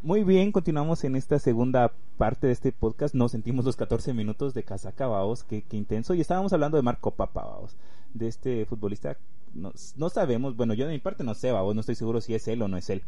Muy bien, continuamos en esta segunda parte de este podcast. Nos sentimos los 14 minutos de casaca, vamos, qué, qué intenso. Y estábamos hablando de Marco Papa, vamos, de este futbolista. No, no sabemos, bueno, yo de mi parte no sé, vamos, no estoy seguro si es él o no es él.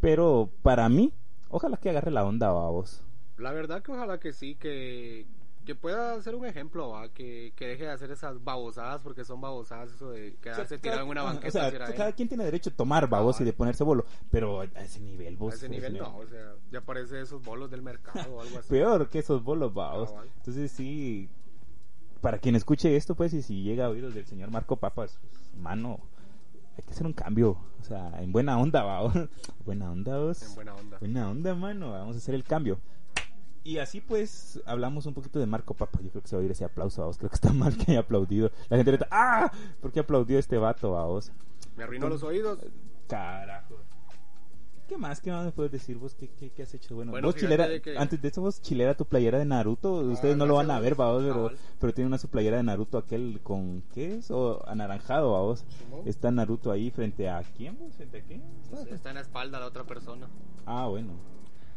Pero para mí, ojalá que agarre la onda, vamos. La verdad que ojalá que sí, que, que pueda ser un ejemplo, ¿va? Que, que deje de hacer esas babosadas, porque son babosadas eso de quedarse tirado en una banqueta. O sea, cada quien tiene derecho a tomar, vamos, y de ponerse bolo. Pero a ese nivel, vos. A ese nivel no, o sea, ya parece esos bolos del mercado o algo así. Peor que esos bolos, vamos. Cabal. Entonces sí, para quien escuche esto, pues, y si llega a oídos del señor Marco Papas, pues, mano, hay que hacer un cambio. O sea, en buena onda, vamos. buena onda, vos. En buena onda. Buena onda, mano. Vamos a hacer el cambio. Y así pues hablamos un poquito de Marco Papa. Yo creo que se va a oír ese aplauso a vos. Creo que está mal que haya aplaudido. La gente ahorita, ¡ah! ¿Por qué aplaudió este vato a vos? Me arruinó los oídos. Carajo. ¿Qué más? ¿Qué más me puedes decir vos? ¿Qué, qué, qué has hecho? Bueno, Bueno, vos chilera, de que- antes de eso vos chilera tu playera de Naruto. Ustedes no lo van a ver, gracias, vamos, pero, pero tiene una su playera de Naruto aquel con, ¿qué es? O anaranjado, vos. Está Naruto ahí frente a quién, vos? ¿Frente a quién? Está en la espalda de otra persona. Ah, bueno.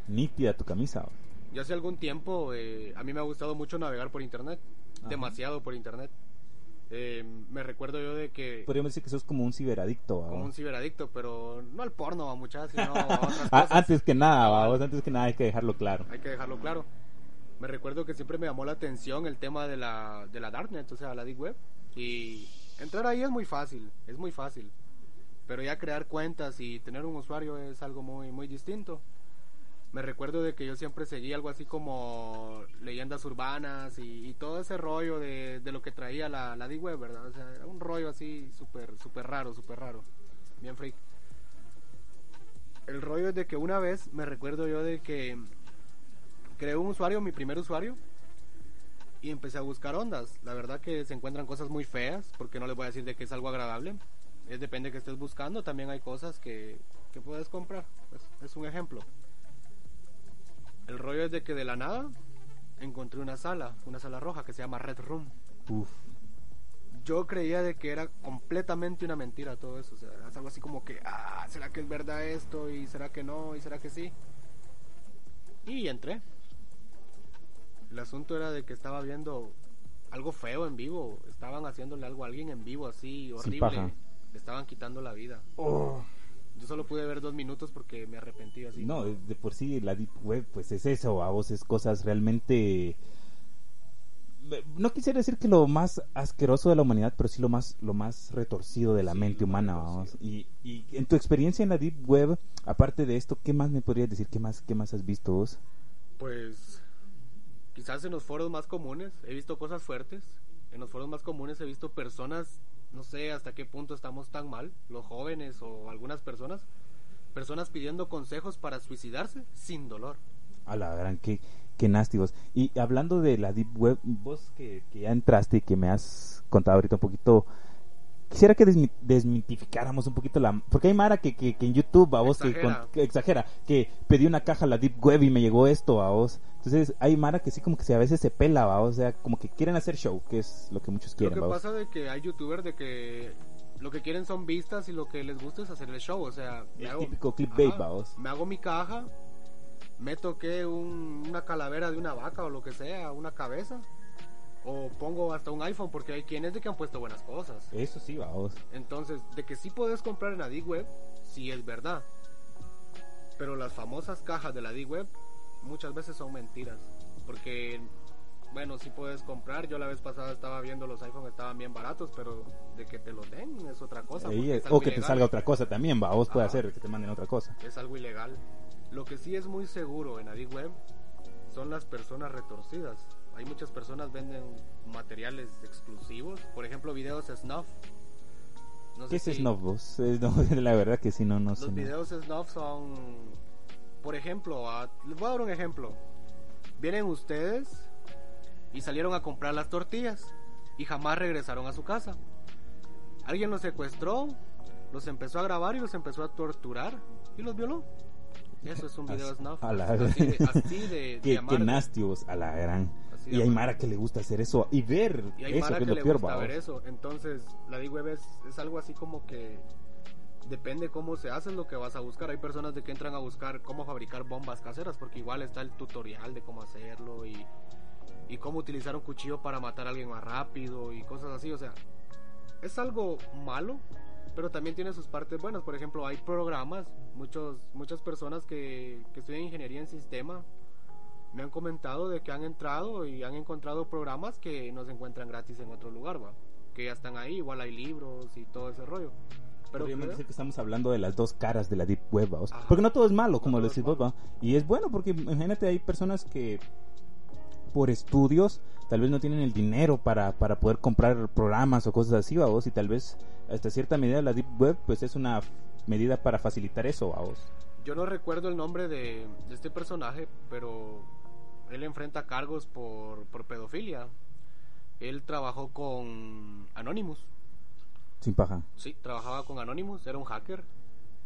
Nítida tu camisa. vos. Yo hace algún tiempo, eh, a mí me ha gustado mucho navegar por internet. Ajá. Demasiado por internet. Eh, me recuerdo yo de que... Podríamos decir que sos como un ciberadicto, vos. como un ciberadicto, pero no al porno, a muchachos, sino a otras Ah, cosas. antes que nada, Cabal. vamos, antes que nada hay que dejarlo claro. Hay que dejarlo claro. Me recuerdo que siempre me llamó la atención el tema de la, de la Darknet, o sea, la Deep Web. Y entrar ahí es muy fácil, es muy fácil. Pero ya crear cuentas y tener un usuario es algo muy, muy distinto. Me recuerdo de que yo siempre seguí algo así como leyendas urbanas y, todo ese rollo de, de lo que traía la, la Deep Web, ¿verdad? O sea, era un rollo así súper, súper raro, súper raro. Bien freak. El rollo es de que una vez me recuerdo yo de que creé un usuario, mi primer usuario, y empecé a buscar ondas. La verdad que se encuentran cosas muy feas, porque no les voy a decir de que es algo agradable. Es depende de que estés buscando, también hay cosas que, que puedes comprar. Es, es un ejemplo. El rollo es de que de la nada encontré una sala, una sala roja que se llama Red Room. Uf. Yo creía de que era completamente una mentira todo eso. O sea, es algo así como que, ah, ¿será que es verdad esto? ¿Y será que no? ¿Y será que sí? Y entré. El asunto era de que estaba viendo algo feo en vivo. Estaban haciéndole algo a alguien en vivo así, horrible. Le estaban quitando la vida. Yo solo pude ver dos minutos porque me arrepentí así. No, de por sí la Deep Web, pues es eso, a vos es cosas realmente... No quisiera decir que lo más asqueroso de la humanidad, pero sí lo más, lo más retorcido de la Sí, mente humana, vamos. Y, y en tu experiencia en la Deep Web, aparte de esto, ¿qué más me podrías decir? ¿Qué más, qué más has visto vos? Pues quizás en los foros más comunes he visto cosas fuertes. En los foros más comunes he visto personas, no sé hasta qué punto estamos tan mal, los jóvenes o algunas personas, personas pidiendo consejos para suicidarse sin dolor. A la gran, qué, qué nasty vos. Y hablando de la Deep Web, vos que, que ya entraste y que me has contado ahorita un poquito, quisiera que desmi- desmitificáramos un poquito la... Porque hay Mara que, que, que en YouTube, a vos, que, Exagera. con- que exagera, que pedí una caja a la Deep Web y me llegó esto a vos. Entonces hay Mara que sí como que se, a veces se pela, a vos, o sea, como que quieren hacer show, que es lo que muchos Lo quieren, que ¿va pasa de que hay youtubers de que lo que quieren son vistas y lo que les gusta es hacer el show, o sea, me El hago- típico clickbait, Ajá. ¿va me hago mi caja, meto que un- una calavera de una vaca o lo que sea, una cabeza, o pongo hasta un iPhone porque hay quienes de que han puesto buenas cosas. Eso sí, va vos. Entonces, de que sí puedes comprar en la D-Web, sí es verdad. Pero las famosas cajas de la D-Web muchas veces son mentiras. Porque, bueno, sí puedes comprar. Yo la vez pasada estaba viendo los iPhones, estaban bien baratos, pero de que te los den es otra cosa. Es- o que te salga otra cosa también, va vos puede Ajá. hacer que te manden otra cosa. Es algo ilegal. Lo que sí es muy seguro en la D-Web son las personas retorcidas. Hay muchas personas venden materiales exclusivos. Por ejemplo, videos snuff. No sé ¿Qué es si- snob vos? No, la verdad que sí, no, no sé. Los no. videos snuff son, por ejemplo, a- les voy a dar un ejemplo. Vienen ustedes y salieron a comprar las tortillas y jamás regresaron a su casa. Alguien los secuestró, los empezó a grabar y los empezó a torturar y los violó. Eso es un video snuff. a la- Así de, así de- nasty vos, a la gran. Y hay. Mara que le gusta hacer eso y ver Y hay eso, Mara que que, es lo le peor, gusta ver eso. Entonces, la D-Web es, es algo así como que depende cómo se hace lo que vas a buscar. Hay personas de que entran a buscar cómo fabricar bombas caseras, porque igual está el tutorial de cómo hacerlo y, y cómo utilizar un cuchillo para matar a alguien más rápido y cosas así. O sea, es algo malo, pero también tiene sus partes buenas. Por ejemplo, hay programas, muchos, muchas personas que, que estudian ingeniería en sistema me han comentado de que han entrado y han encontrado programas que no se encuentran gratis en otro lugar, ¿va? que ya están ahí, igual hay libros y todo ese rollo. Pero Podríamos decir que estamos hablando de las dos caras de la Deep Web, porque no todo es malo, como lo decís vos, y es bueno porque imagínate, hay personas que por estudios tal vez no tienen el dinero para, para poder comprar programas o cosas así, vos, y tal vez hasta cierta medida la Deep Web pues es una medida para facilitar eso, vos. Yo no recuerdo el nombre de, de este personaje, pero él enfrenta cargos por, por pedofilia. Él trabajó con Anonymous. Sin paja. Sí, trabajaba con Anonymous, era un hacker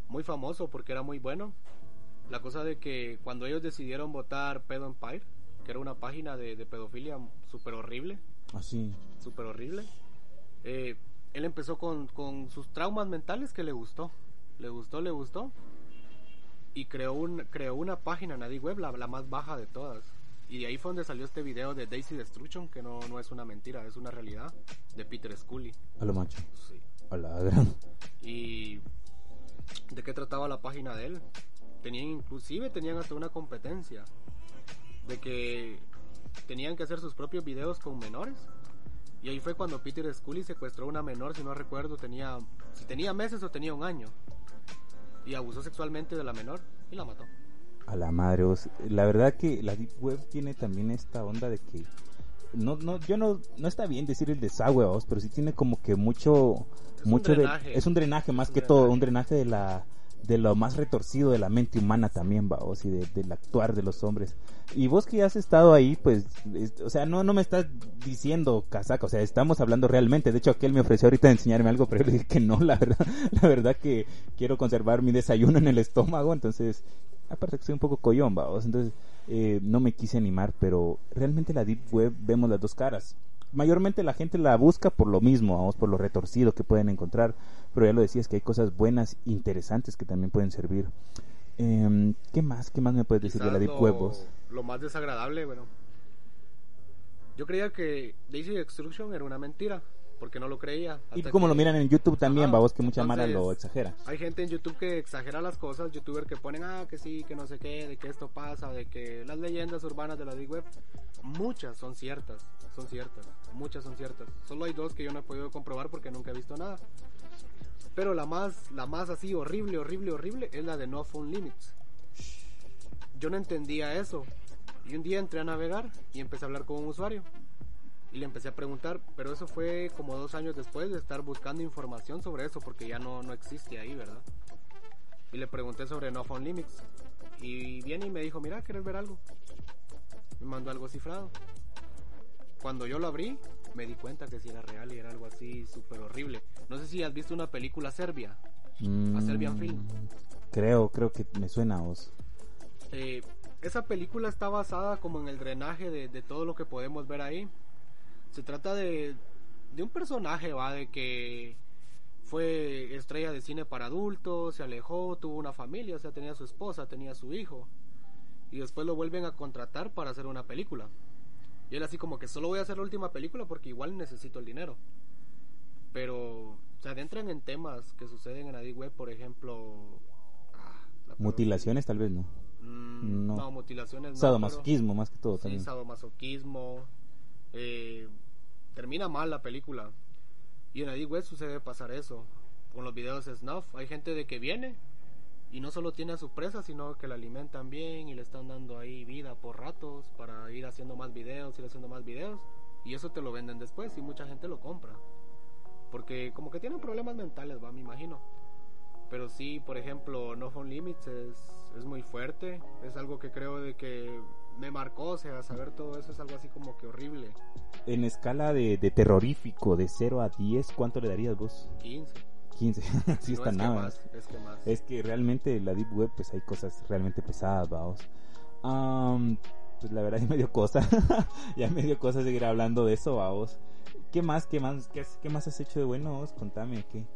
muy famoso porque era muy bueno. La cosa de que cuando ellos decidieron votar Pedo Empire, que era una página de, pedofilia súper horrible. Así. Ah, súper horrible. Eh, él empezó con, con, sus traumas mentales que le gustó. Le gustó, le gustó. Y creó, un, creó una página en Web, la, la más baja de todas y de ahí fue donde salió este video de Daisy Destruction, que no, no es una mentira, es una realidad, de Peter Scully. A lo macho. Sí. A la gran. Y de qué trataba la página de él. Tenían inclusive tenían hasta una competencia de que tenían que hacer sus propios videos con menores. Y ahí fue cuando Peter Scully secuestró a una menor, si no recuerdo, tenía si tenía meses o tenía un año. Y abusó sexualmente de la menor y la mató a la madre. la verdad que la Deep Web tiene también esta onda de que no, no, yo no, no está bien decir el desagüe, pero sí tiene como que mucho, es mucho un de, es un drenaje más que todo, un drenaje de la, de lo más retorcido de la mente humana también, va, y de, del actuar de los hombres. Y vos que has estado ahí, pues, o sea, no, no me estás diciendo casaca, o sea, estamos hablando realmente. De hecho, aquel me ofreció ahorita enseñarme algo, pero yo le dije que no, la verdad, la verdad que quiero conservar mi desayuno en el estómago, entonces aparte que soy un poco coyón, vamos, entonces eh, no me quise animar, pero realmente la Deep Web vemos las dos caras. Mayormente la gente la busca por lo mismo, vamos, por lo retorcido que pueden encontrar, pero ya lo decías que hay cosas buenas, interesantes que también pueden servir. Eh, ¿Qué más? ¿Qué más me puedes decir de la Deep Web? Vos? Lo más desagradable, bueno. Yo creía que Daisy Extruction era una mentira porque no lo creía. Y como lo miran en YouTube también, babos, que mucha mara lo exagera. Hay gente en YouTube que exagera las cosas, youtubers que ponen, ah, que sí, que no sé qué, de que esto pasa, de que las leyendas urbanas de la Deep Web, muchas son ciertas, son ciertas, muchas son ciertas. Solo hay dos que yo no he podido comprobar porque nunca he visto nada. Pero la más, la más así horrible, horrible, horrible es la de No Phone Limits. Yo no entendía eso. Y un día entré a navegar y empecé a hablar con un usuario y le empecé a preguntar, pero eso fue como dos años después de estar buscando información sobre eso, porque ya no, no existe ahí, ¿verdad? Y le pregunté sobre No Phone Limits. Y viene y me dijo, mira, ¿quieres ver algo? Me mandó algo cifrado. Cuando yo lo abrí, me di cuenta que si era real y era algo así súper horrible. No sé si has visto una película serbia, a Serbian Film. Mm, creo, creo que me suena a vos. Eh, esa película está basada como en el drenaje de, de todo lo que podemos ver ahí se trata de, de un personaje, va, de que fue estrella de cine para adultos, se alejó, tuvo una familia, o sea, tenía su esposa, tenía su hijo. Y después lo vuelven a contratar para hacer una película. Y él así como que solo voy a hacer la última película porque igual necesito el dinero. Pero se adentran en temas que suceden en la web, por ejemplo... Ah, mutilaciones tal vez no. Mm, no. mutilaciones no. Sadomasoquismo más que todo sí, también. sadomasoquismo, eh, termina mal la película. Y en la Web sucede pasar eso. Con los videos de Snuff, hay gente de que viene y no solo tiene a su presa, sino que la alimentan bien y le están dando ahí vida por ratos para ir haciendo más videos, ir haciendo más videos. Y eso te lo venden después y mucha gente lo compra. Porque como que tienen problemas mentales, va, me imagino. Pero sí, por ejemplo, No Phone Limits es, es muy fuerte. Es algo que creo de que me marcó, o sea, saber todo eso es algo así como que horrible. En escala de, de terrorífico, de 0 a 10, ¿cuánto le darías vos? 15. 15, sí está nada. es, que más. es que realmente la Deep Web, pues hay cosas realmente pesadas, vamos. pues la verdad ya me dio cosa, ya me dio cosa seguir hablando de eso, vamos. ¿Qué más, qué más, qué, qué más has hecho de bueno vos? Contame, ¿qué?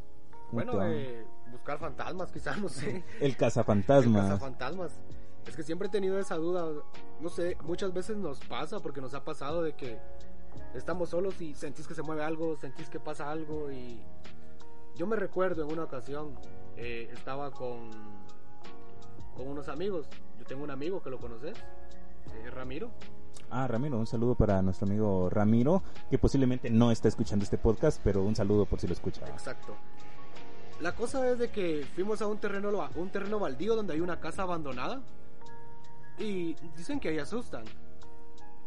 Bueno, eh, buscar fantasmas, quizás, no sé. El cazafantasmas. El cazafantasmas. Es que siempre he tenido esa duda. No sé, muchas veces nos pasa, porque nos ha pasado de que estamos solos y sentís que se mueve algo, sentís que pasa algo. Y yo me recuerdo en una ocasión, eh, estaba con, con unos amigos. Yo tengo un amigo que lo conoces, eh, Ramiro. Ah, Ramiro, un saludo para nuestro amigo Ramiro, que posiblemente no está escuchando este podcast, pero un saludo por si lo escucha. Exacto. La cosa es de que fuimos a un terreno, un terreno baldío donde hay una casa abandonada y dicen que ahí asustan.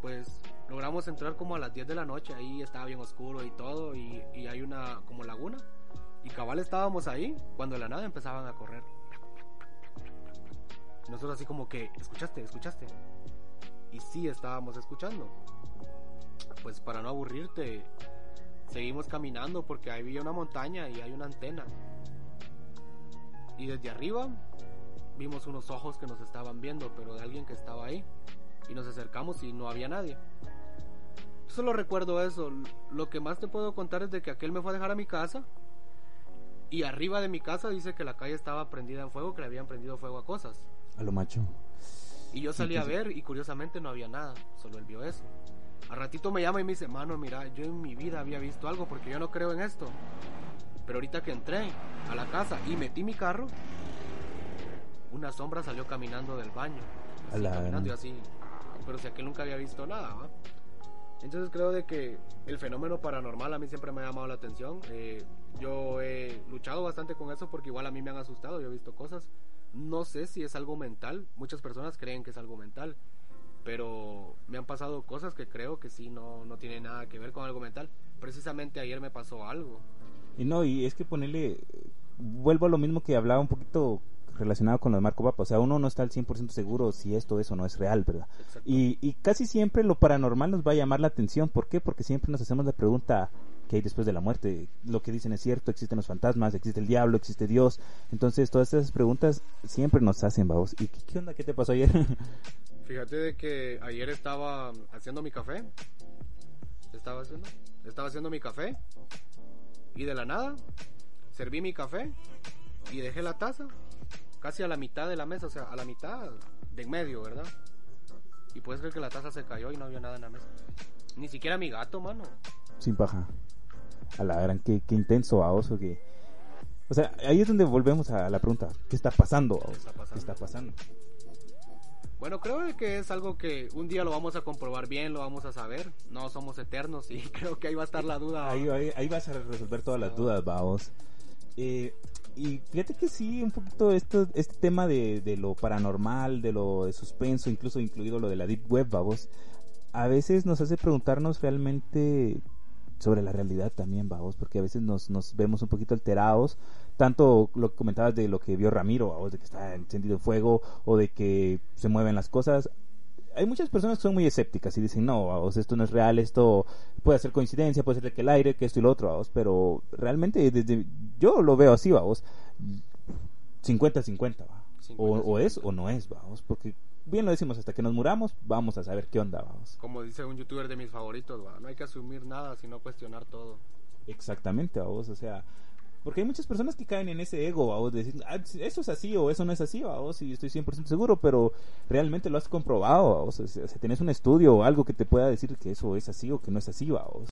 Pues logramos entrar como a las 10 de la noche, ahí estaba bien oscuro y todo, y, y hay una como laguna. Y cabal estábamos ahí cuando la nada empezaban a correr. Nosotros así como que, ¿escuchaste? ¿Escuchaste? Y sí estábamos escuchando. Pues para no aburrirte, seguimos caminando porque ahí había una montaña y hay una antena. Y desde arriba vimos unos ojos que nos estaban viendo, pero de alguien que estaba ahí. Y nos acercamos y no había nadie. Solo recuerdo eso. Lo que más te puedo contar es de que aquel me fue a dejar a mi casa. Y arriba de mi casa dice que la calle estaba prendida en fuego, que le habían prendido fuego a cosas. A lo macho. Y yo salí a ver y curiosamente no había nada, solo él vio eso. A ratito me llama y me dice, mano, mira, yo en mi vida había visto algo porque yo no creo en esto. Pero ahorita que entré a la casa y metí mi carro, una sombra salió caminando del baño. Así, caminando y así. Pero si aquel nunca había visto nada, ¿va? Entonces creo de que el fenómeno paranormal a mí siempre me ha llamado la atención. Eh, yo he luchado bastante con eso porque igual a mí me han asustado, yo he visto cosas. No sé si es algo mental, muchas personas creen que es algo mental, pero me han pasado cosas que creo que sí no, no tiene nada que ver con algo mental. Precisamente ayer me pasó algo. Y no, y es que ponerle, vuelvo a lo mismo que hablaba un poquito relacionado con lo de Marco Papa. O sea, uno no está al 100% seguro si esto es o no es real, ¿verdad? Y, y, casi siempre lo paranormal nos va a llamar la atención. ¿Por qué? Porque siempre nos hacemos la pregunta ¿qué hay después de la muerte. Lo que dicen es cierto, existen los fantasmas, existe el diablo, existe Dios. Entonces, todas esas preguntas siempre nos hacen, vamos. ¿Y qué, qué onda? ¿Qué te pasó ayer? Fíjate de que ayer estaba haciendo mi café. Estaba haciendo, estaba haciendo mi café. Y de la nada, serví mi café y dejé la taza casi a la mitad de la mesa, o sea, a la mitad de en medio, ¿verdad? Y puedes creer que la taza se cayó y no había nada en la mesa. Ni siquiera mi gato, mano. Sin paja. A la gran, qué, qué intenso, a oso que... O sea, ahí es donde volvemos a la pregunta, ¿qué está pasando? ¿Qué está pasando? ¿Qué está pasando? Bueno, creo que es algo que un día lo vamos a comprobar bien, lo vamos a saber. No somos eternos y creo que ahí va a estar la duda. Ahí, ahí, ahí vas a resolver todas las dudas, vamos. Eh, y fíjate que sí, un poquito esto, este tema de, de, lo paranormal, de lo de suspenso, incluso incluido lo de la Deep Web, vamos, a veces nos hace preguntarnos realmente sobre la realidad también, vamos, porque a veces nos, nos vemos un poquito alterados, tanto lo que comentabas de lo que vio Ramiro, vamos, de que está encendido fuego o de que se mueven las cosas, hay muchas personas que son muy escépticas y dicen, no, vamos, esto no es real, esto puede ser coincidencia, puede ser que el aire, que esto y lo otro, vamos, pero realmente desde yo lo veo así, vamos, 50-50, o, o, es o no es, vamos, porque bien lo decimos, hasta que nos muramos, vamos a saber qué onda, vamos. Como dice un youtuber de mis favoritos, ¿va? no hay que asumir nada, sino cuestionar todo. Exactamente, vamos, o sea, porque hay muchas personas que caen en ese ego, o decir, ah, eso es así o eso no es así, vos, y estoy 100% seguro, pero realmente lo has comprobado, o sea, tenés un estudio o algo que te pueda decir que eso es así o que no es así, vos.